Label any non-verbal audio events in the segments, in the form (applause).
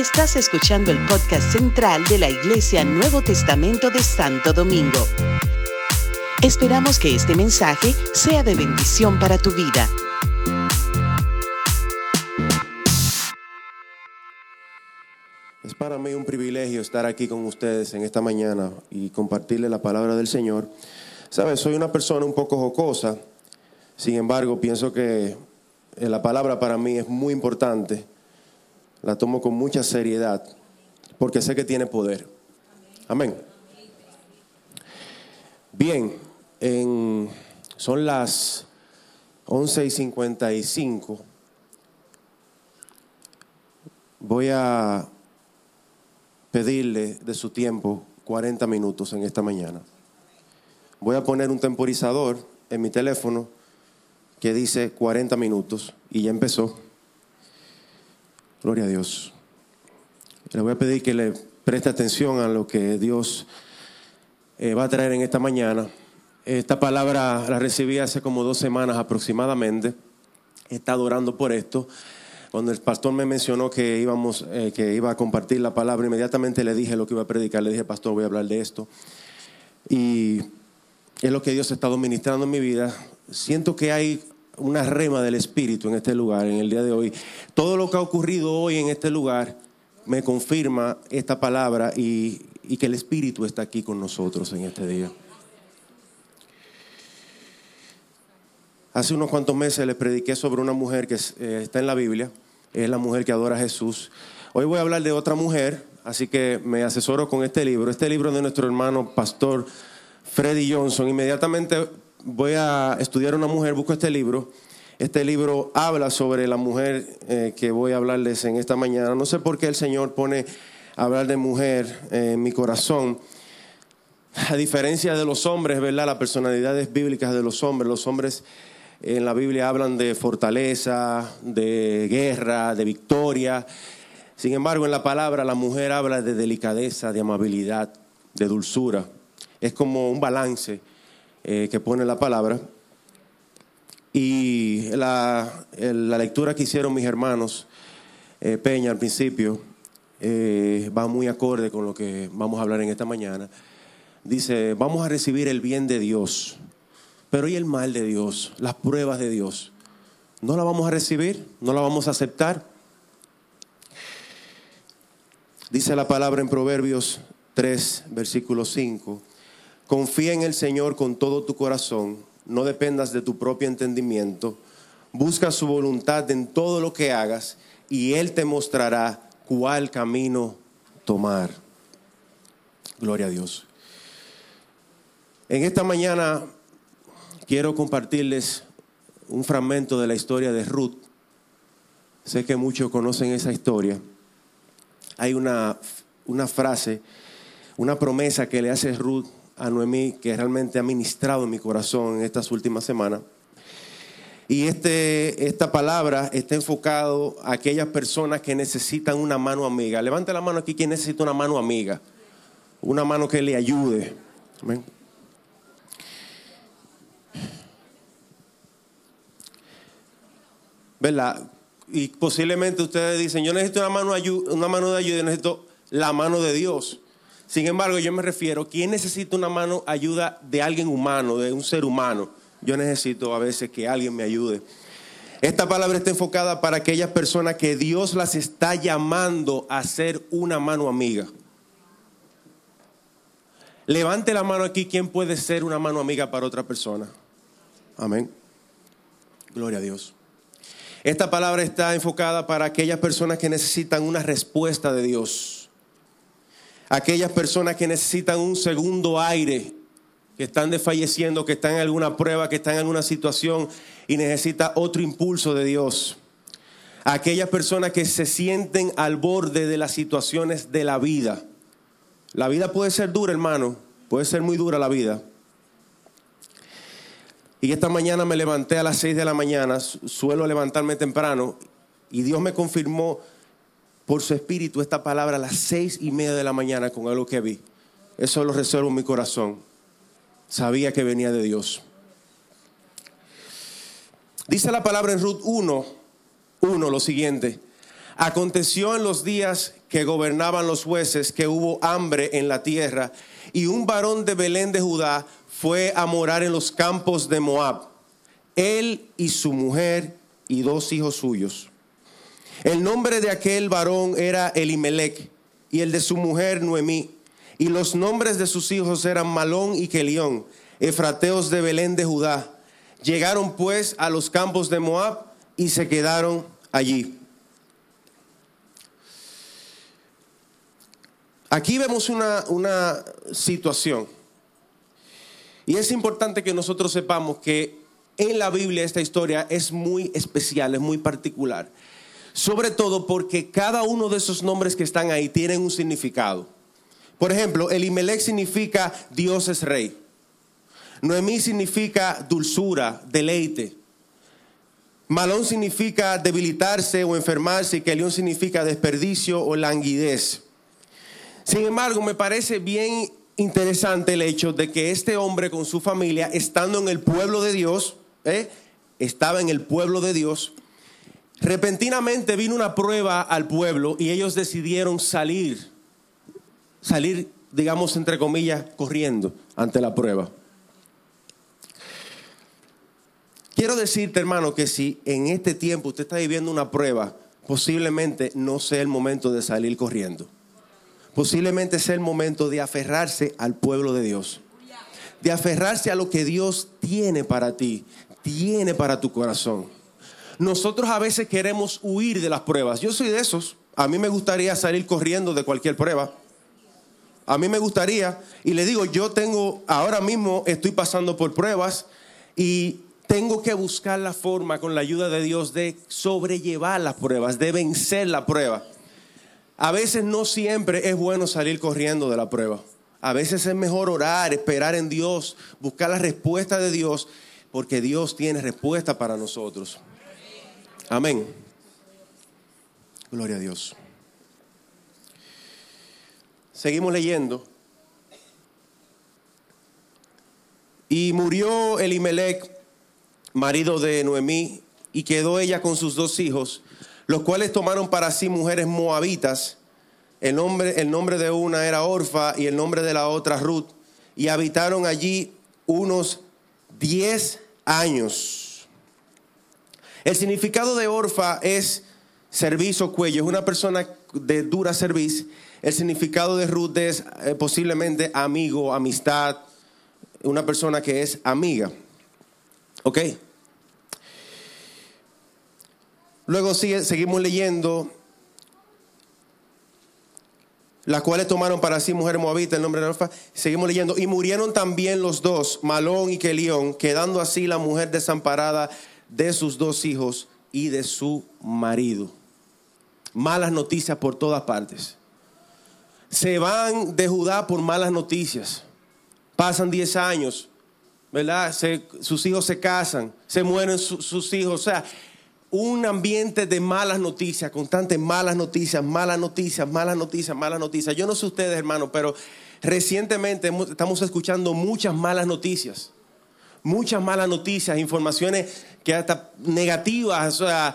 Estás escuchando el podcast central de la Iglesia Nuevo Testamento de Santo Domingo. Esperamos que este mensaje sea de bendición para tu vida. Es para mí un privilegio estar aquí con ustedes en esta mañana y compartirle la palabra del Señor. Sabes, soy una persona un poco jocosa, sin embargo, pienso que la palabra para mí es muy importante. La tomo con mucha seriedad porque sé que tiene poder. Amén. Bien, son las 11 y 55. Voy a pedirle de su tiempo 40 minutos en esta mañana. Voy a poner un temporizador en mi teléfono que dice 40 minutos y ya empezó. Gloria a Dios. Le voy a pedir que le preste atención a lo que Dios eh, va a traer en esta mañana. Esta palabra la recibí hace como dos semanas aproximadamente. He estado orando por esto. Cuando el pastor me mencionó que íbamos, eh, que iba a compartir la palabra, inmediatamente le dije lo que iba a predicar. Le dije, pastor, voy a hablar de esto. Y es lo que Dios ha estado ministrando en mi vida. Siento que hay una rema del Espíritu en este lugar, en el día de hoy. Todo lo que ha ocurrido hoy en este lugar me confirma esta palabra y, que el Espíritu está aquí con nosotros en este día. Hace unos cuantos meses les prediqué sobre una mujer que eh, está en la Biblia, es la mujer que adora a Jesús. Hoy voy a hablar de otra mujer, así que me asesoro con este libro. Este libro de nuestro hermano pastor Freddy Johnson. Inmediatamente voy a estudiar una mujer, busco este libro. Este libro habla sobre la mujer eh, que voy a hablarles en esta mañana. No sé por qué el Señor pone a hablar de mujer en mi corazón. A diferencia de los hombres, ¿verdad? Las personalidades bíblicas de los hombres. Los hombres en la Biblia hablan de fortaleza, de guerra, de victoria. Sin embargo, en la palabra la mujer habla de delicadeza, de amabilidad, de dulzura. Es como un balance eh, que pone la palabra. Y la, lectura que hicieron mis hermanos eh, Peña al principio eh, va muy acorde con lo que vamos a hablar en esta mañana. Dice, vamos a recibir el bien de Dios, pero ¿y el mal de Dios? Las pruebas de Dios. ¿No la vamos a recibir? ¿No la vamos a aceptar? Dice la palabra en Proverbios 3, versículo 5. Confía en el Señor con todo tu corazón, no dependas de tu propio entendimiento, busca su voluntad en todo lo que hagas y Él te mostrará cuál camino tomar. Gloria a Dios. En esta mañana quiero compartirles un fragmento de la historia de Ruth. Sé que muchos conocen esa historia. Hay una, una frase, una promesa que le hace Ruth a Noemí que realmente ha ministrado en mi corazón en estas últimas semanas. Y este, esta palabra está enfocado a aquellas personas que necesitan una mano amiga. Levante la mano aquí quien necesita una mano amiga. Una mano que le ayude. Amén. ¿Verdad? Y posiblemente ustedes dicen, yo necesito una mano, una mano de ayuda, necesito la mano de Dios. Sin embargo, yo me refiero, ¿quién necesita una mano, ayuda de alguien humano, de un ser humano? Yo necesito a veces que alguien me ayude. Esta palabra está enfocada para aquellas personas que Dios las está llamando a ser una mano amiga. Levante la mano aquí, ¿quién puede ser una mano amiga para otra persona? Amén. Gloria a Dios. Esta palabra está enfocada para aquellas personas que necesitan una respuesta de Dios aquellas personas que necesitan un segundo aire, que están desfalleciendo, que están en alguna prueba, que están en alguna situación y necesita otro impulso de Dios. Aquellas personas que se sienten al borde de las situaciones de la vida. La vida puede ser dura, hermano, puede ser muy dura la vida. Y esta mañana me levanté a las seis de la mañana, suelo levantarme temprano, y Dios me confirmó por su espíritu esta palabra a las seis y media de la mañana con algo que vi. Eso lo reservo en mi corazón. Sabía que venía de Dios. Dice la palabra en Ruth 1, 1 lo siguiente. Aconteció en los días que gobernaban los jueces que hubo hambre en la tierra, y un varón de Belén de Judá fue a morar en los campos de Moab, él y su mujer y dos hijos suyos. El nombre de aquel varón era Elimelech y el de su mujer Noemí. Y los nombres de sus hijos eran Malón y Kelión, efrateos de Belén de Judá. Llegaron pues a los campos de Moab y se quedaron allí. Aquí vemos una, una situación. Y es importante que nosotros sepamos que en la Biblia esta historia es muy especial, es muy particular. Sobre todo porque cada uno de esos nombres que están ahí tienen un significado. Por ejemplo, Elimelech significa Dios es rey. Noemí significa dulzura, deleite. Malón significa debilitarse o enfermarse y que león significa desperdicio o languidez. Sin embargo, me parece bien interesante el hecho de que este hombre con su familia, estando en el pueblo de Dios, ¿eh? estaba en el pueblo de Dios, repentinamente vino una prueba al pueblo y ellos decidieron salir, salir, digamos, entre comillas, corriendo ante la prueba. Quiero decirte, hermano, que si en este tiempo usted está viviendo una prueba, posiblemente no sea el momento de salir corriendo. Posiblemente sea el momento de aferrarse al pueblo de Dios. De aferrarse a lo que Dios tiene para ti, tiene para tu corazón. Nosotros a veces queremos huir de las pruebas. Yo soy de esos. A mí me gustaría salir corriendo de cualquier prueba. A mí me gustaría, y le digo, yo tengo, ahora mismo estoy pasando por pruebas y tengo que buscar la forma con la ayuda de Dios de sobrellevar las pruebas, de vencer la prueba. A veces no siempre es bueno salir corriendo de la prueba. A veces es mejor orar, esperar en Dios, buscar la respuesta de Dios, porque Dios tiene respuesta para nosotros. Amén. Gloria a Dios. Seguimos leyendo. Y murió Elimelech, marido de Noemí, y quedó ella con sus dos hijos, los cuales tomaron para sí mujeres moabitas. El nombre, el nombre de una era Orfa y el nombre de la otra Ruth, y habitaron allí unos diez años. El significado de orfa es servicio cuello, es una persona de dura servicio. El significado de Ruth es eh, posiblemente amigo, amistad, una persona que es amiga. ¿Ok? Luego sigue, seguimos leyendo, las cuales tomaron para sí mujer moabita, el nombre de Orfa. Seguimos leyendo, y murieron también los dos, Malón y Kelión, quedando así la mujer desamparada de sus dos hijos y de su marido. Malas noticias por todas partes. Se van de Judá por malas noticias. Pasan 10 años, ¿verdad? sus hijos se casan, se mueren sus hijos. O sea, un ambiente de malas noticias, constantes malas noticias, malas noticias, malas noticias, malas noticias. Yo no sé ustedes, hermano, pero recientemente estamos escuchando muchas malas noticias muchas malas noticias, informaciones que hasta negativas, o sea,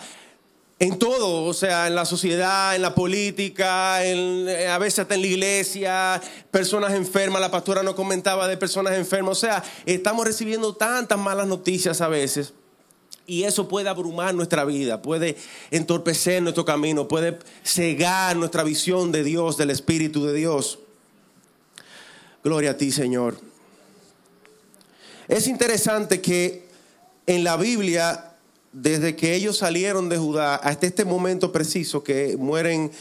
en todo, o sea, en la sociedad, en la política, a veces hasta en la iglesia, personas enfermas, la pastora nos comentaba de personas enfermas, o sea, estamos recibiendo tantas malas noticias a veces. Y eso puede abrumar nuestra vida, puede entorpecer nuestro camino, puede cegar nuestra visión de Dios, del Espíritu de Dios. Gloria a ti, Señor. Es interesante que en la Biblia, desde que ellos salieron de Judá hasta este momento preciso que mueren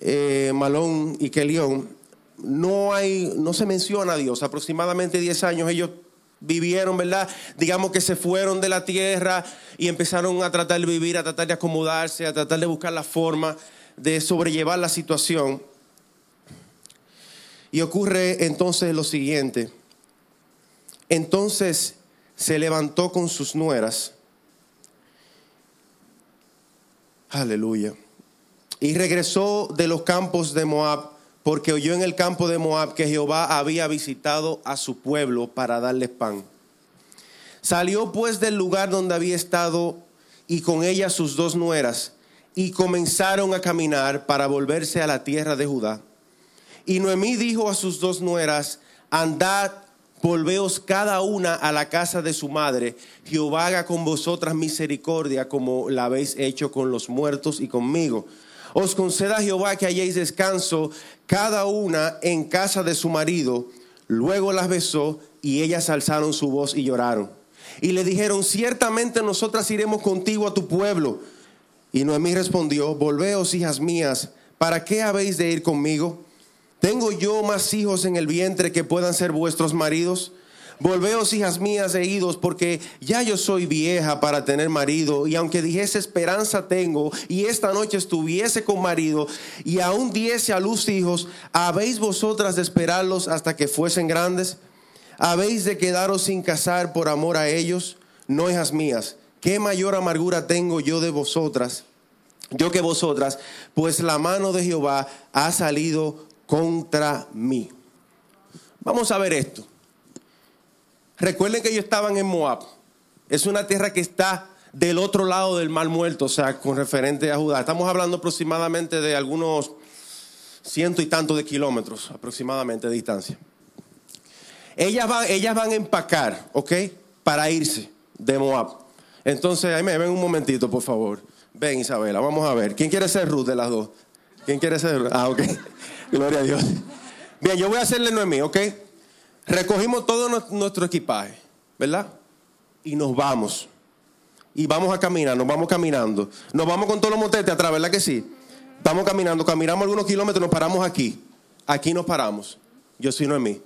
eh, Malón y Kelión, no, hay, no se menciona a Dios. Aproximadamente 10 años ellos vivieron, ¿verdad? Digamos que se fueron de la tierra y empezaron a tratar de vivir, a tratar de acomodarse, a tratar de buscar la forma de sobrellevar la situación. Y ocurre entonces lo siguiente. Entonces se levantó con sus nueras. Aleluya. Y regresó de los campos de Moab, porque oyó en el campo de Moab que Jehová había visitado a su pueblo para darles pan. Salió pues del lugar donde había estado y con ella sus dos nueras, y comenzaron a caminar para volverse a la tierra de Judá. Y Noemí dijo a sus dos nueras, andad, volveos cada una a la casa de su madre, Jehová haga con vosotras misericordia como la habéis hecho con los muertos y conmigo. Os conceda Jehová que hayáis descanso cada una en casa de su marido. Luego las besó y ellas alzaron su voz y lloraron. Y le dijeron, ciertamente nosotras iremos contigo a tu pueblo. Y Noemí respondió, volveos hijas mías, ¿para qué habéis de ir conmigo? ¿Tengo yo más hijos en el vientre que puedan ser vuestros maridos? Volveos, hijas mías, e idos, porque ya yo soy vieja para tener marido, y aunque dijese esperanza tengo, y esta noche estuviese con marido, y aún diese a luz hijos, ¿habéis vosotras de esperarlos hasta que fuesen grandes? ¿Habéis de quedaros sin casar por amor a ellos? No, hijas mías, ¿qué mayor amargura tengo yo de vosotras? Yo que vosotras, pues la mano de Jehová ha salido contra mí. Vamos a ver esto. Recuerden que ellos estaban en Moab. Es una tierra que está del otro lado del mar muerto, o sea, con referente a Judá. Estamos hablando aproximadamente de algunos ciento y tantos de kilómetros aproximadamente de distancia. Ellas van, ellas van a empacar, ¿ok? Para irse de Moab. Entonces, ahí me ven un momentito, por favor. Ven, Isabela, vamos a ver. ¿Quién quiere ser Ruth de las dos? ¿Quién quiere ser Ruth? Ah, ok. Gloria a Dios. Bien, yo voy a hacerle Noemí, ¿ok? Recogimos todo nuestro equipaje, ¿verdad? Y nos vamos. Y vamos a caminar, nos vamos caminando. Nos vamos con todos los motetes atrás, ¿verdad que sí? Vamos caminando, caminamos algunos kilómetros, nos paramos aquí. Aquí nos paramos. Yo soy Noemí.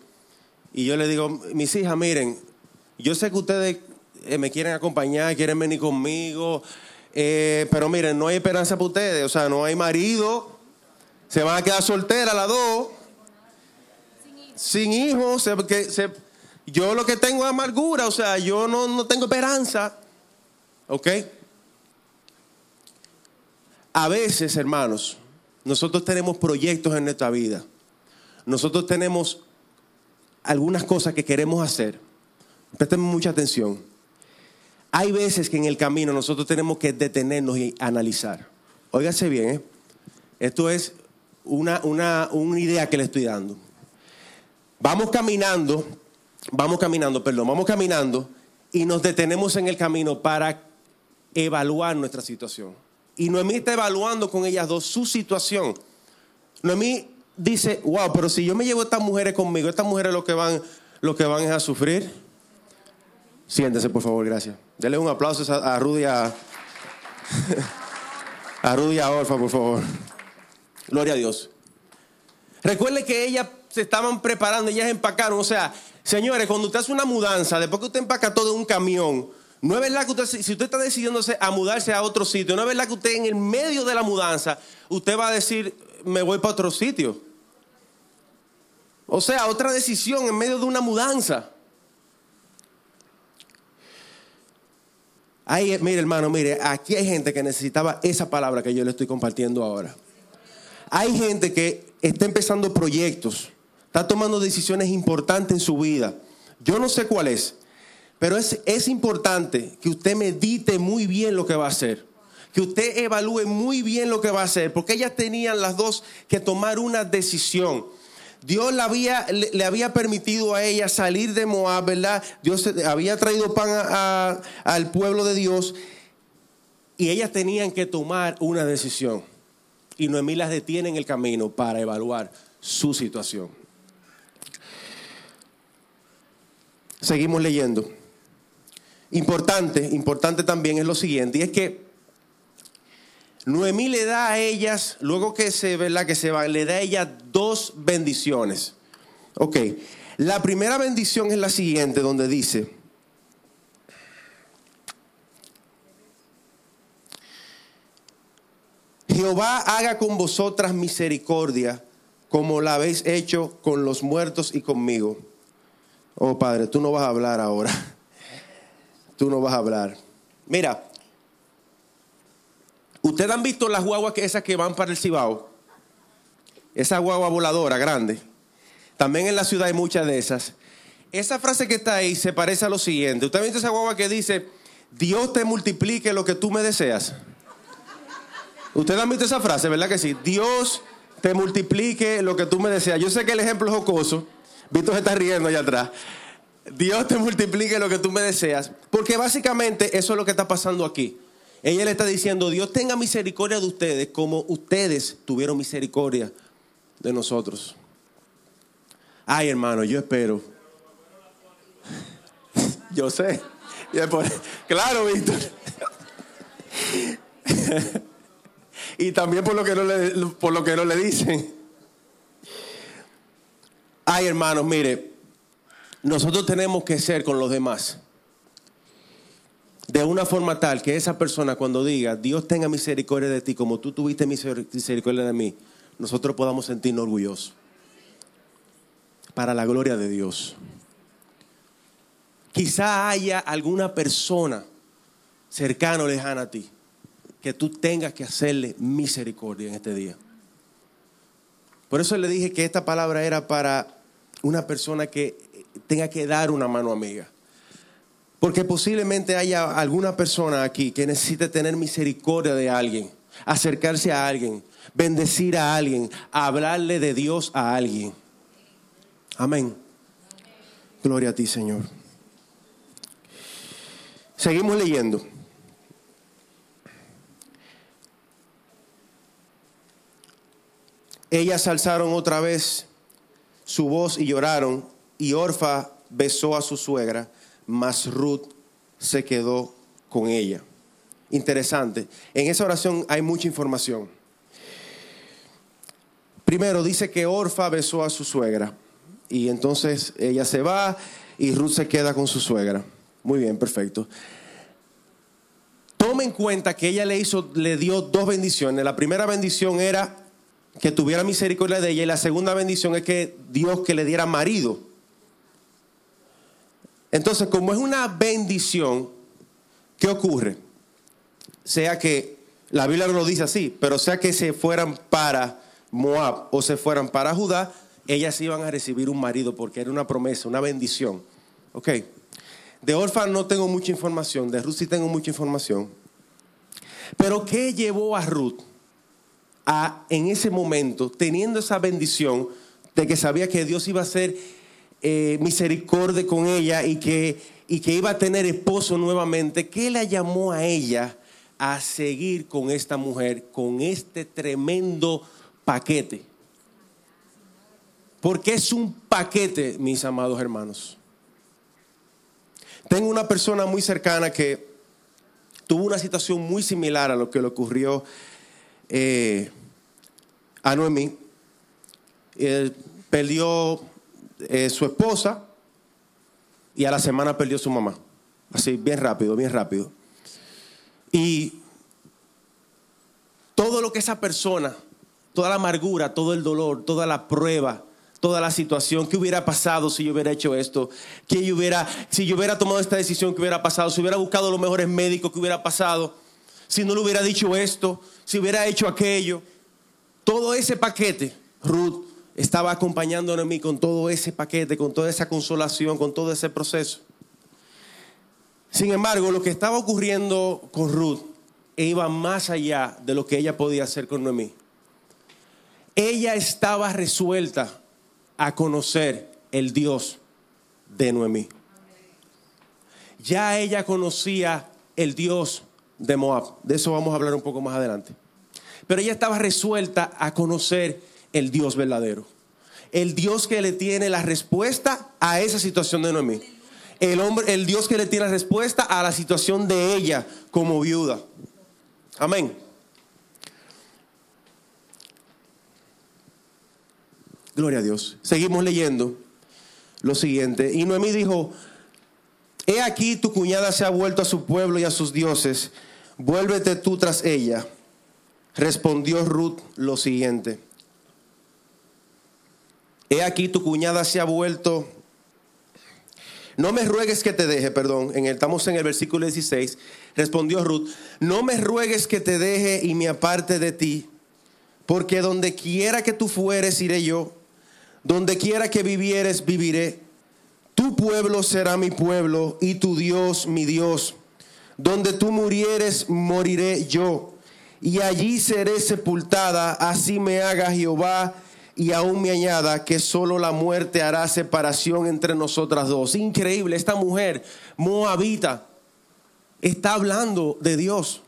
Y yo le digo, mis hijas, miren, yo sé que ustedes eh, me quieren acompañar, quieren venir conmigo, eh, pero miren, no hay esperanza para ustedes. O sea, no hay marido, se van a quedar solteras las dos. Sin hijos. Sin yo lo que tengo es amargura. O sea, yo no, no tengo esperanza. ¿Ok? A veces, hermanos, nosotros tenemos proyectos en nuestra vida. Nosotros tenemos algunas cosas que queremos hacer. Presten mucha atención. Hay veces que en el camino nosotros tenemos que detenernos y analizar. Óigase bien, ¿eh? Esto es una, una, una idea que le estoy dando. Vamos caminando, vamos caminando, perdón, vamos caminando y nos detenemos en el camino para evaluar nuestra situación. Y Noemí está evaluando con ellas dos su situación. Noemí dice, wow, pero si yo me llevo a estas mujeres conmigo, estas mujeres lo que van, que van es a sufrir. Siéntese, por favor, gracias. Dele un aplauso a, Rudy a, a Rudy (laughs) a Orfa, por favor. Gloria a Dios. Recuerde que ellas se estaban preparando, ellas empacaron. O sea, señores, cuando usted hace una mudanza, después que usted empaca todo en un camión, no es verdad que usted, si usted está decidiéndose a mudarse a otro sitio, no es verdad que usted en el medio de la mudanza, usted va a decir, me voy para otro sitio. O sea, otra decisión en medio de una mudanza. Ay, mire hermano, mire, aquí hay gente que necesitaba esa palabra que yo le estoy compartiendo ahora. Hay gente que está empezando proyectos, está tomando decisiones importantes en su vida. Yo no sé cuál es, pero es, es importante que usted medite muy bien lo que va a hacer. Que usted evalúe muy bien lo que va a hacer, porque ellas tenían las dos que tomar una decisión. Dios le había, le, había permitido a ella salir de Moab, ¿verdad? Dios había traído pan al pueblo de Dios y ellas tenían que tomar una decisión y Noemí las detiene en el camino para evaluar su situación. Seguimos leyendo. Importante, importante también es lo siguiente, y es que Noemí le da a ellas, luego que se, ¿verdad? que se va, le da a ellas dos bendiciones. Ok, la primera bendición es la siguiente, donde dice, Jehová haga con vosotras misericordia como la habéis hecho con los muertos y conmigo. Oh Padre, tú no vas a hablar ahora. Tú no vas a hablar. Mira, ustedes han visto las guaguas que esas que van para el Cibao. Esa guagua voladora grande. También en la ciudad hay muchas de esas. Esa frase que está ahí se parece a lo siguiente. ¿Usted ha visto esa guagua que dice, Dios te multiplique lo que tú me deseas? Ustedes han visto esa frase, ¿verdad que sí? Dios te multiplique lo que tú me deseas. Yo sé que el ejemplo es jocoso. Víctor se está riendo allá atrás. Dios te multiplique lo que tú me deseas. Porque básicamente eso es lo que está pasando aquí. Ella le está diciendo, Dios tenga misericordia de ustedes como ustedes tuvieron misericordia de nosotros. Ay, hermano, yo espero. (laughs) Yo sé. Claro, Víctor. (laughs) y también por lo que no le, por lo que no le dicen. Ay, hermanos, mire, nosotros tenemos que ser con los demás de una forma tal que esa persona cuando diga, Dios tenga misericordia de ti como tú tuviste misericordia de mí, nosotros podamos sentirnos orgullosos. Para la gloria de Dios. Quizá haya alguna persona cercana o lejana a ti que tú tengas que hacerle misericordia en este día. Por eso le dije que esta palabra era para una persona que tenga que dar una mano amiga. Porque posiblemente haya alguna persona aquí que necesite tener misericordia de alguien, acercarse a alguien, bendecir a alguien, hablarle de Dios a alguien. Amén. Gloria a ti, Señor. Seguimos leyendo. Ellas alzaron otra vez su voz y lloraron, y Orfa besó a su suegra mas Ruth se quedó con ella. Interesante. En esa oración hay mucha información. Primero dice que Orfa besó a su suegra y entonces ella se va y Ruth se queda con su suegra. Muy bien, perfecto. Toma en cuenta que ella le hizo, le dio dos bendiciones. La primera bendición era que tuviera misericordia de ella y la segunda bendición es que Dios que le diera marido. Entonces, como es una bendición, ¿qué ocurre? Sea que, la Biblia no lo dice así, pero sea que se fueran para Moab o se fueran para Judá, ellas iban a recibir un marido porque era una promesa, una bendición. Ok. De Orfa no tengo mucha información, de Ruth sí tengo mucha información. Pero ¿qué llevó a Ruth en ese momento, teniendo esa bendición de que sabía que Dios iba a ser eh, misericordia con ella y que, y que iba a tener esposo nuevamente, ¿qué la llamó a ella a seguir con esta mujer, con este tremendo paquete? Porque es un paquete, mis amados hermanos. Tengo una persona muy cercana que tuvo una situación muy similar a lo que le ocurrió eh, a Noemí. perdió eh, su esposa y a la semana perdió su mamá. Así, bien rápido, bien rápido. Y todo lo que esa persona, toda la amargura, todo el dolor, toda la prueba, toda la situación, que hubiera pasado si yo hubiera hecho esto, yo hubiera, si yo hubiera tomado esta decisión, que hubiera pasado, si hubiera buscado los mejores médicos, que hubiera pasado, si no le hubiera dicho esto, si hubiera hecho aquello, todo ese paquete, Ruth estaba acompañándome a mí con todo ese paquete, con toda esa consolación, con todo ese proceso. Sin embargo, lo que estaba ocurriendo con Ruth iba más allá de lo que ella podía hacer con Noemí. Ella estaba resuelta a conocer el Dios de Noemí. Ya ella conocía el Dios de Moab. De eso vamos a hablar un poco más adelante. Pero ella estaba resuelta a conocer el Dios verdadero. El Dios que le tiene la respuesta a esa situación de Noemí. El, hombre, el Dios que le tiene la respuesta a la situación de ella como viuda. Amén. Gloria a Dios. Seguimos leyendo lo siguiente. Y Noemí dijo, he aquí tu cuñada se ha vuelto a su pueblo y a sus dioses, vuélvete tú tras ella. Respondió Ruth lo siguiente. He aquí tu cuñada se ha vuelto. No me ruegues que te deje, perdón, en el, estamos en el versículo 16. Respondió Ruth, no me ruegues que te deje y me aparte de ti, porque donde quiera que tú fueres, iré yo, donde quiera que vivieres, viviré. Tu pueblo será mi pueblo y tu Dios mi Dios. Donde tú murieres, moriré yo. Y allí seré sepultada, así me haga Jehová y aún me añada que solo la muerte hará separación entre nosotras dos. Increíble, esta mujer moabita está hablando de Dios,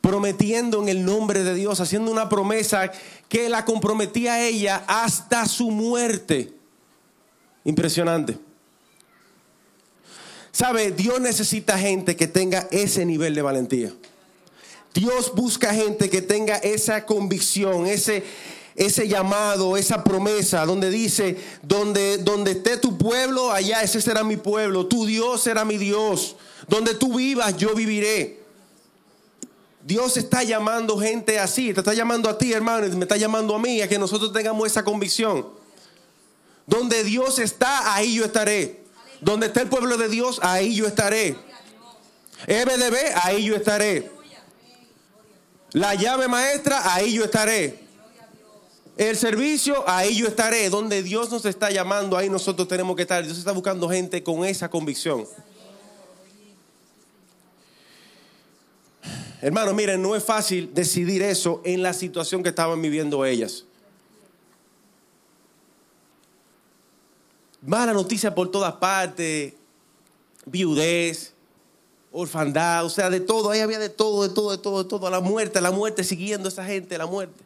prometiendo en el nombre de Dios, haciendo una promesa que la comprometía a ella hasta su muerte. Impresionante. ¿Sabe? Dios necesita gente que tenga ese nivel de valentía. Dios busca gente que tenga esa convicción, ese, ese llamado, esa promesa, donde dice, donde, donde esté tu pueblo, allá ese será mi pueblo, tu Dios será mi Dios, donde tú vivas, yo viviré. Dios está llamando gente así, te está llamando a ti, hermano, me está llamando a mí, a que nosotros tengamos esa convicción. Donde Dios está, ahí yo estaré. Donde está el pueblo de Dios, ahí yo estaré. EBDB, ahí yo estaré. La llave maestra, ahí yo estaré. El servicio, ahí yo estaré. Donde Dios nos está llamando, ahí nosotros tenemos que estar. Dios está buscando gente con esa convicción. Hermanos, miren, no es fácil decidir eso en la situación que estaban viviendo ellas. Mala noticia por todas partes, viudez, orfandad, o sea, de todo, ahí había de todo, de todo, de todo, de todo, la muerte, la muerte, siguiendo a esa gente, la muerte.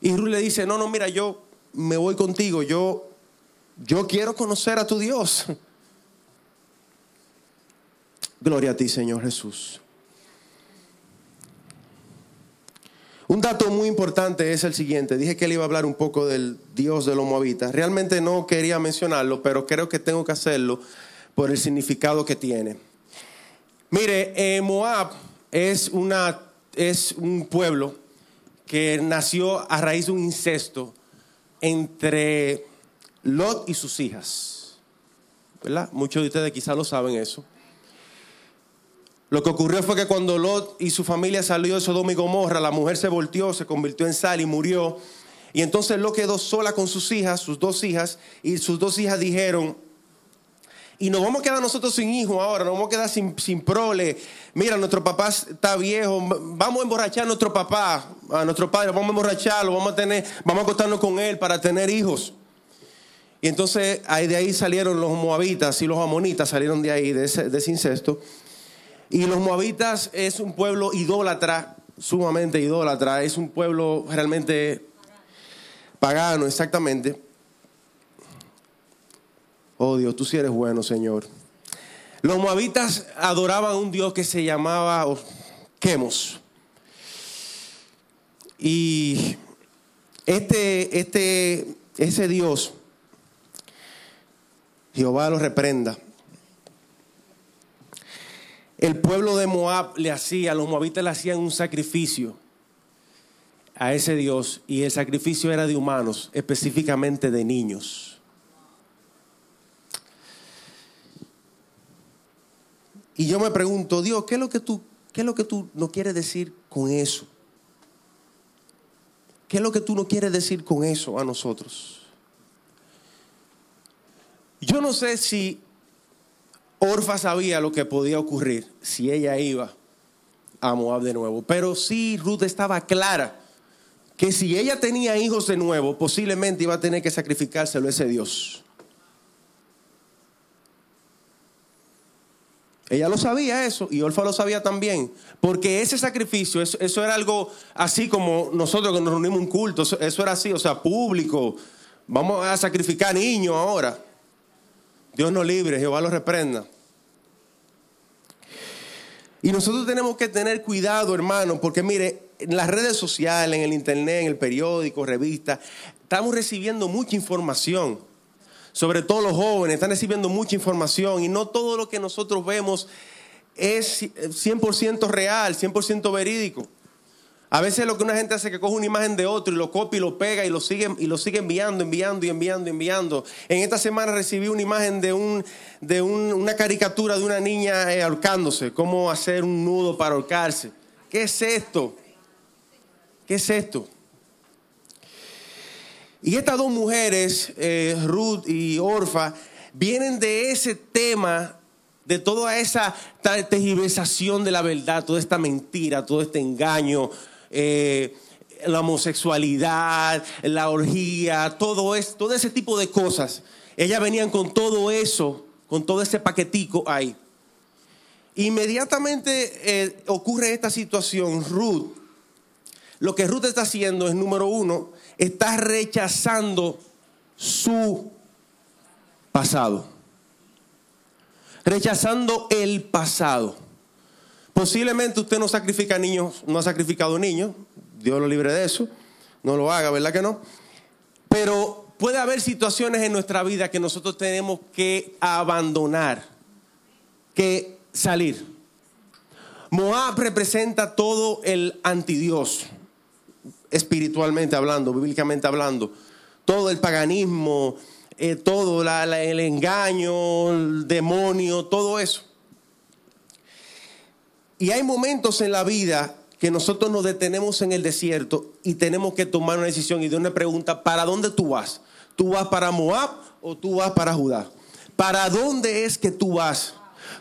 Y Ruth le dice, no, no, mira, yo me voy contigo, yo, yo quiero conocer a tu Dios. Gloria a ti, Señor Jesús. Un dato muy importante es el siguiente. Dije que él iba a hablar un poco del Dios de los moabitas. Realmente no quería mencionarlo, pero creo que tengo que hacerlo por el significado que tiene. Mire, eh, Moab es, una, es un pueblo que nació a raíz de un incesto entre Lot y sus hijas. ¿Verdad? Muchos de ustedes quizás lo saben eso. Lo que ocurrió fue que cuando Lot y su familia salió de Sodoma y Gomorra, la mujer se volteó, se convirtió en sal y murió. Y entonces Lot quedó sola con sus hijas, sus dos hijas, y sus dos hijas dijeron, y nos vamos a quedar nosotros sin hijos ahora, nos vamos a quedar sin, sin prole. Mira, nuestro papá está viejo, vamos a emborrachar a nuestro papá, a nuestro padre, vamos a emborracharlo, vamos a tener, vamos a acostarnos con él para tener hijos. Y entonces ahí de ahí salieron los moabitas y los amonitas, salieron de ahí, de de ese incesto. Y los moabitas es un pueblo idólatra, sumamente idólatra, es un pueblo realmente pagano, exactamente. Oh Dios, tú sí eres bueno, Señor. Los moabitas adoraban a un Dios que se llamaba Quemos. Y este, este, ese Dios, Jehová lo reprenda el pueblo de Moab le hacía, los moabitas le hacían un sacrificio a ese Dios y el sacrificio era de humanos, específicamente de niños. Y yo me pregunto, Dios, ¿qué es lo que tú, qué es lo que tú no quieres decir con eso? ¿Qué es lo que tú no quieres decir con eso a nosotros? Yo no sé si Orfa sabía lo que podía ocurrir si ella iba a Moab de nuevo. Pero sí, Ruth estaba clara que si ella tenía hijos de nuevo, posiblemente iba a tener que sacrificárselo a ese Dios. Ella lo sabía eso y Orfa lo sabía también, porque ese sacrificio, eso, era algo así como nosotros que nos reunimos un culto, eso, eso, era así, o sea, público. Vamos a sacrificar niños ahora. Dios nos libre, Jehová lo reprenda. Y nosotros tenemos que tener cuidado, hermano, porque mire, en las redes sociales, en el internet, en el periódico, revistas, estamos recibiendo mucha información. Sobre todo los jóvenes están recibiendo mucha información y no todo lo que nosotros vemos es 100% real, 100% verídico. A veces lo que una gente hace es que coge una imagen de otro y lo copia y lo pega y lo sigue, y lo sigue enviando, enviando y enviando, enviando. En esta semana recibí una imagen de, un, de una caricatura de una niña eh, ahorcándose, cómo hacer un nudo para ahorcarse. ¿Qué es esto? ¿Qué es esto? Y estas dos mujeres, eh, Ruth y Orfa, vienen de ese tema de toda esa tergiversación de la verdad, toda esta mentira, todo este engaño, eh, la homosexualidad, la orgía, todo, es, todo ese tipo de cosas. Ellas venían con todo eso, con todo ese paquetico ahí. Inmediatamente eh, ocurre esta situación, Ruth, lo que Ruth está haciendo es, número uno, está rechazando su pasado. Rechazando el pasado. Posiblemente usted no sacrifica niños, no ha sacrificado niños, Dios lo libre de eso, no lo haga, ¿verdad que no? Pero puede haber situaciones en nuestra vida que nosotros tenemos que abandonar, que salir. Moab representa todo el antidios espiritualmente hablando, bíblicamente hablando, todo el paganismo, eh, todo el engaño, el demonio, todo eso. Y hay momentos en la vida que nosotros nos detenemos en el desierto y tenemos que tomar una decisión y de una pregunta, ¿para dónde tú vas? ¿Tú vas para Moab o tú vas para Judá? ¿Para dónde es que tú vas?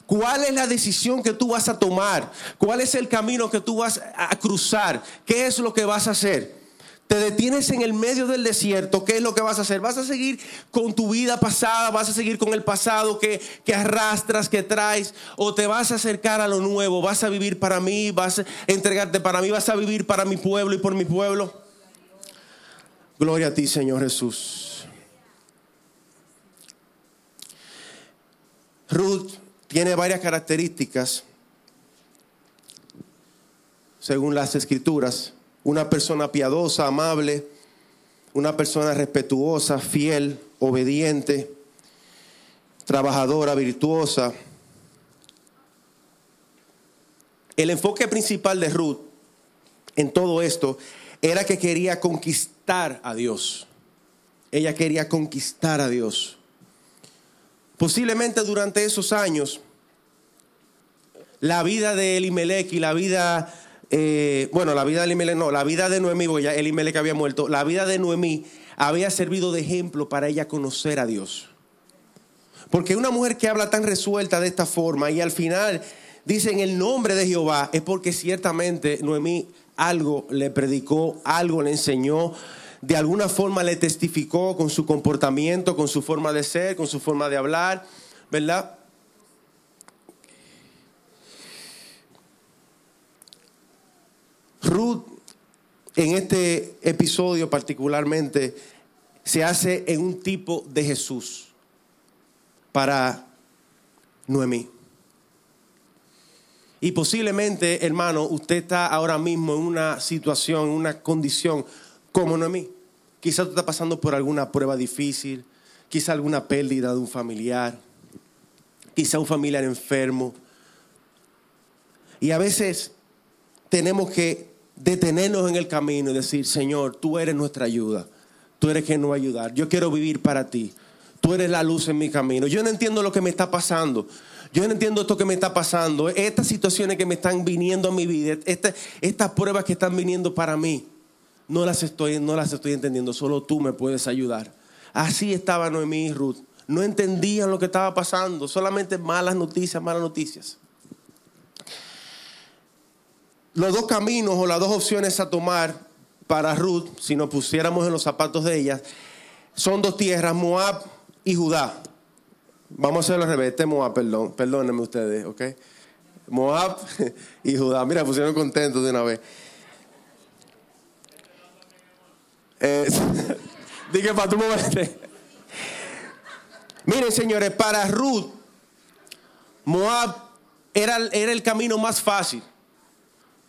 ¿Cuál es la decisión que tú vas a tomar? ¿Cuál es el camino que tú vas a cruzar? ¿Qué es lo que vas a hacer? Te detienes en el medio del desierto, ¿qué es lo que vas a hacer? ¿Vas a seguir con tu vida pasada? ¿Vas a seguir con el pasado que, que, arrastras, que traes? ¿O te vas a acercar a lo nuevo? ¿Vas a vivir para mí? ¿Vas a entregarte para mí? ¿Vas a vivir para mi pueblo y por mi pueblo? Gloria a ti, Señor Jesús. Ruth tiene varias características, según las escrituras. Una persona piadosa, amable, una persona respetuosa, fiel, obediente, trabajadora, virtuosa. El enfoque principal de Ruth en todo esto era que quería conquistar a Dios. Ella quería conquistar a Dios. Posiblemente durante esos años, la vida de Elimelech y la vida, eh, bueno, la vida de Elimelech no, la vida de Noemí, porque ya Elimelech había muerto, la vida de Noemí había servido de ejemplo para ella conocer a Dios. Porque una mujer que habla tan resuelta de esta forma y al final dice en el nombre de Jehová, es porque ciertamente Noemí algo le predicó, algo le enseñó, de alguna forma le testificó con su comportamiento, con su forma de ser, con su forma de hablar, ¿verdad? Ruth en este episodio particularmente se hace en un tipo de Jesús para Noemí. Y posiblemente, hermano, usted está ahora mismo en una situación, en una condición como Noemí. Quizás tú estás pasando por alguna prueba difícil, quizá alguna pérdida de un familiar, quizá un familiar enfermo. Y a veces tenemos que detenernos en el camino y decir, Señor, tú eres nuestra ayuda, tú eres quien nos va a ayudar, yo quiero vivir para ti, tú eres la luz en mi camino. Yo no entiendo lo que me está pasando, yo no entiendo esto que me está pasando, estas situaciones que me están viniendo a mi vida, estas pruebas que están viniendo para mí no las estoy, no las estoy entendiendo, solo tú me puedes ayudar. Así estaba Noemí y Ruth. No entendían lo que estaba pasando, solamente malas noticias, malas noticias. Los dos caminos o las dos opciones a tomar para Ruth, si nos pusiéramos en los zapatos de ella, son dos tierras, Moab y Judá. Vamos a hacerlo al revés, este Moab, perdón, perdónenme ustedes, ¿ok? Moab (laughs) y Judá. Mira, pusieron contentos de una vez. Eh, (laughs) dije para tu Miren, señores, para Ruth, Moab era el camino más fácil.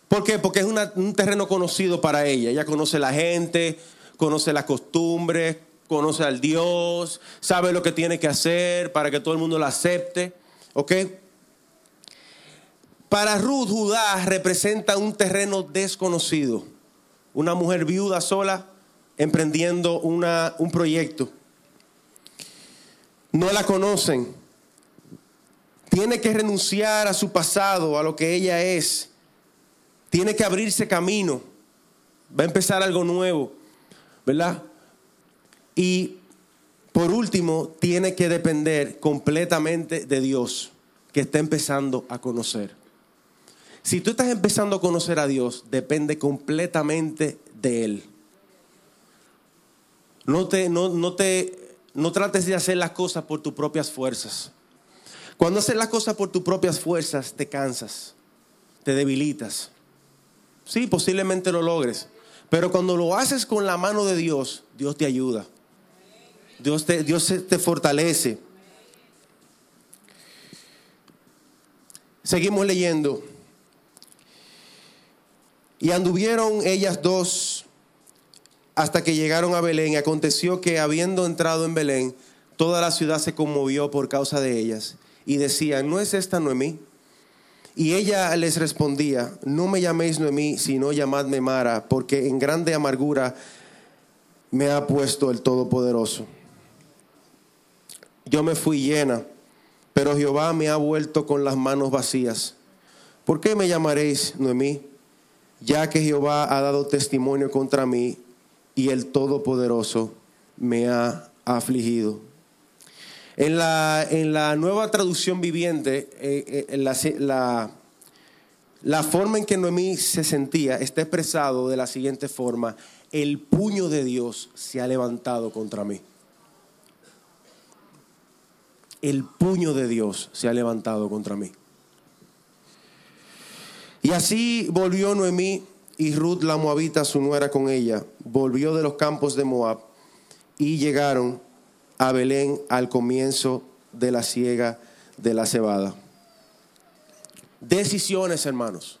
¿Por qué? Porque es un terreno conocido para ella. Ella conoce la gente, conoce las costumbres, conoce al Dios, sabe lo que tiene que hacer para que todo el mundo la acepte. ¿Ok? Para Ruth, Judá representa un terreno desconocido. Una mujer viuda sola emprendiendo una, un proyecto. No la conocen. Tiene que renunciar a su pasado, a lo que ella es. Tiene que abrirse camino. Va a empezar algo nuevo, ¿verdad? Y por último, tiene que depender completamente de Dios. que está empezando a conocer. Si tú estás empezando a conocer a Dios, depende completamente de Él. No, te, no, no, te, no trates de hacer las cosas por tus propias fuerzas. Cuando haces las cosas por tus propias fuerzas, te cansas, te debilitas. Sí, posiblemente lo logres. Pero cuando lo haces con la mano de Dios, Dios te ayuda. Dios te, Dios te fortalece. Seguimos leyendo. Y anduvieron ellas dos hasta que llegaron a Belén. Y aconteció que habiendo entrado en Belén, toda la ciudad se conmovió por causa de ellas. Y decían, ¿no es esta Noemí? Y ella les respondía, no me llaméis Noemí, sino llamadme Mara, porque en grande amargura me ha puesto el Todopoderoso. Yo me fui llena, pero Jehová me ha vuelto con las manos vacías. ¿Por qué me llamaréis Noemí? Ya que Jehová ha dado testimonio contra mí y el Todopoderoso me ha afligido. En la, en la nueva traducción viviente, eh, eh, la, la forma en que Noemí se sentía está expresado de la siguiente forma, el puño de Dios se ha levantado contra mí el puño de Dios se ha levantado contra mí. Y así volvió Noemí y Ruth la moabita, su nuera con ella, volvió de los campos de Moab y llegaron a Belén al comienzo de la siega de la cebada. Decisiones, hermanos,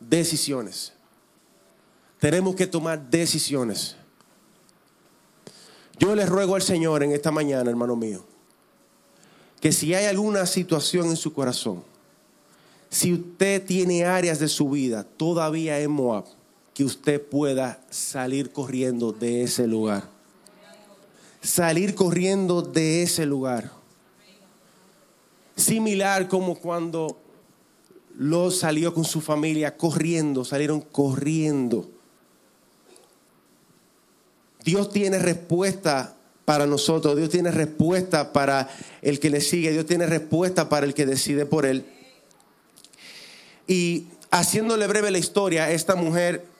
decisiones. Tenemos que tomar decisiones. Yo les ruego al Señor en esta mañana, hermano mío, que si hay alguna situación en su corazón, si usted tiene áreas de su vida todavía en Moab, que usted pueda salir corriendo de ese lugar. Salir corriendo de ese lugar. Similar como cuando lo salió con su familia corriendo, salieron corriendo. Dios tiene respuesta para nosotros, Dios tiene respuesta para el que le sigue, Dios tiene respuesta para el que decide por él. Y haciéndole breve la historia, esta mujer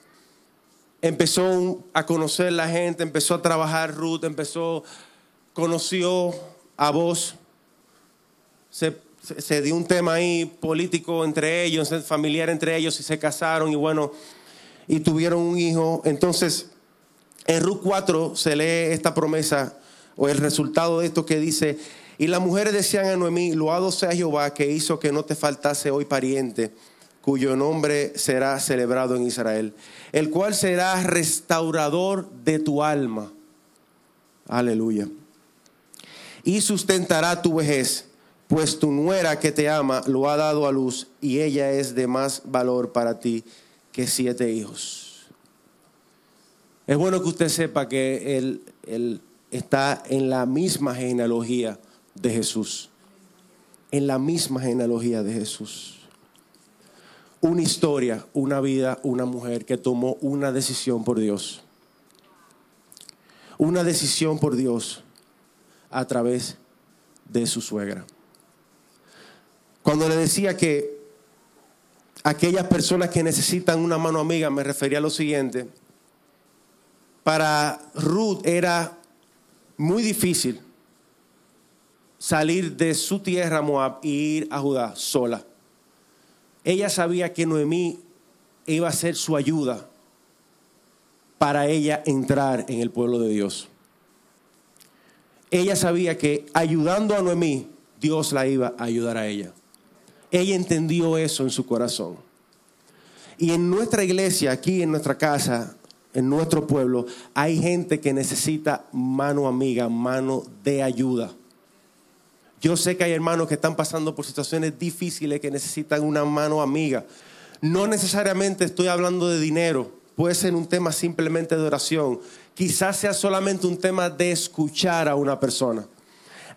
empezó a conocer la gente, empezó a trabajar Ruth, empezó, conoció a vos, se, se dio un tema ahí político entre ellos, familiar entre ellos y se casaron y bueno, y tuvieron un hijo. Entonces, en Ruth 4 se lee esta promesa o el resultado de esto que dice, y las mujeres decían a Noemí, loado sea Jehová que hizo que no te faltase hoy pariente, cuyo nombre será celebrado en Israel, el cual será restaurador de tu alma. Aleluya. Y sustentará tu vejez, pues tu nuera que te ama lo ha dado a luz y ella es de más valor para ti que siete hijos. Es bueno que usted sepa que él, está en la misma genealogía de Jesús. En la misma genealogía de Jesús. Una historia, una vida, una mujer que tomó una decisión por Dios. Una decisión por Dios a través de su suegra. Cuando le decía que aquellas personas que necesitan una mano amiga, me refería a lo siguiente para Ruth era muy difícil salir de su tierra Moab e ir a Judá sola. Ella sabía que Noemí iba a ser su ayuda para ella entrar en el pueblo de Dios. Ella sabía que ayudando a Noemí, Dios la iba a ayudar a ella. Ella entendió eso en su corazón. Y en nuestra iglesia, aquí en nuestra casa, en nuestro pueblo hay gente que necesita mano amiga, mano de ayuda. Yo sé que hay hermanos que están pasando por situaciones difíciles que necesitan una mano amiga. No necesariamente estoy hablando de dinero, puede ser un tema simplemente de oración. Quizás sea solamente un tema de escuchar a una persona.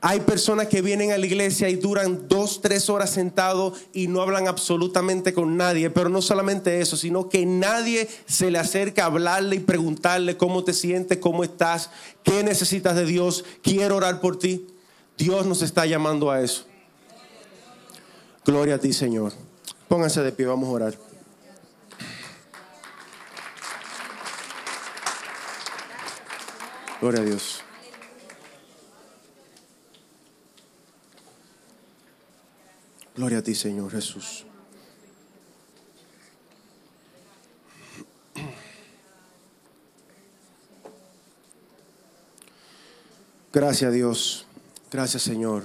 Hay personas que vienen a la iglesia y duran dos, tres horas sentados y no hablan absolutamente con nadie. Pero no solamente eso, sino que nadie se le acerca a hablarle y preguntarle cómo te sientes, cómo estás, qué necesitas de Dios, quiero orar por ti. Dios nos está llamando a eso. Gloria a ti, Señor. Pónganse de pie, vamos a orar. Gloria a Dios. Gloria a ti, Señor Jesús. Gracias Dios. Gracias Señor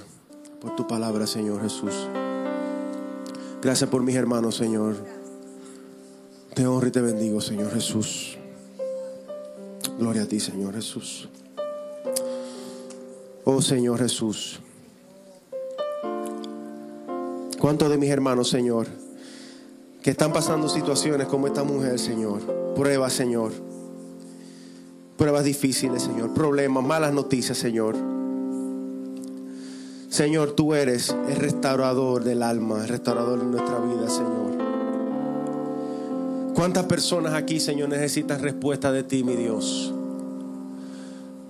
por tu palabra, Señor Jesús. Gracias por mis hermanos, Señor. Te honro y te bendigo, Señor Jesús. Gloria a ti, Señor Jesús. Oh Señor Jesús. ¿Cuántos de mis hermanos, Señor, que están pasando situaciones como esta mujer, Señor? Pruebas, Señor. Pruebas difíciles, Señor. Problemas, malas noticias, Señor. Señor, tú eres el restaurador del alma, el restaurador de nuestra vida, Señor. ¿Cuántas personas aquí, Señor, necesitan respuesta de ti, mi Dios?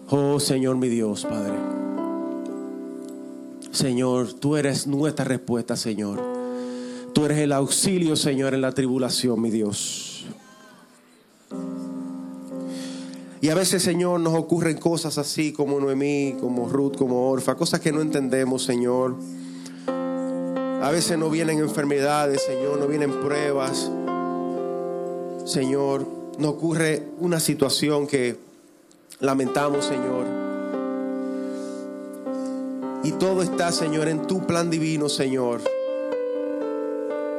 Oh, Señor, mi Dios, Padre. Señor, tú eres nuestra respuesta, Señor. Tú eres el auxilio, Señor, en la tribulación, mi Dios. Y a veces, Señor, nos ocurren cosas así como Noemí, como Ruth, como Orfa, cosas que no entendemos, Señor. A veces no vienen enfermedades, Señor, no vienen pruebas. Señor, no ocurre una situación que lamentamos, Señor. Y todo está, Señor, en tu plan divino, Señor.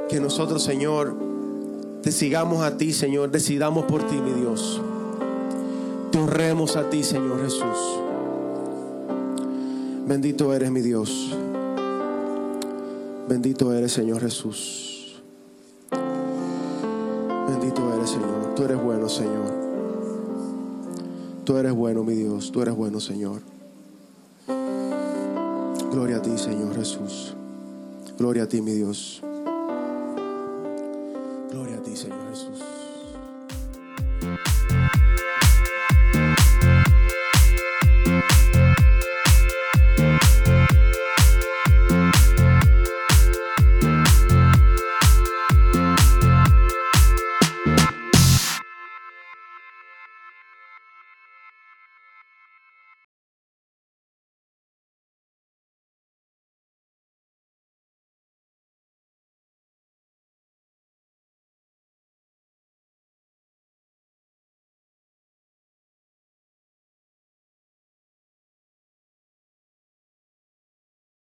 Que nosotros, Señor, te sigamos a ti, Señor, decidamos por ti, mi Dios. Te honremos a ti, Señor Jesús. Bendito eres, mi Dios. Bendito eres, Señor Jesús. Bendito eres, Señor. Tú eres bueno, Señor. Tú eres bueno, mi Dios. Tú eres bueno, Señor. Gloria a ti, Señor Jesús. Gloria a ti, mi Dios.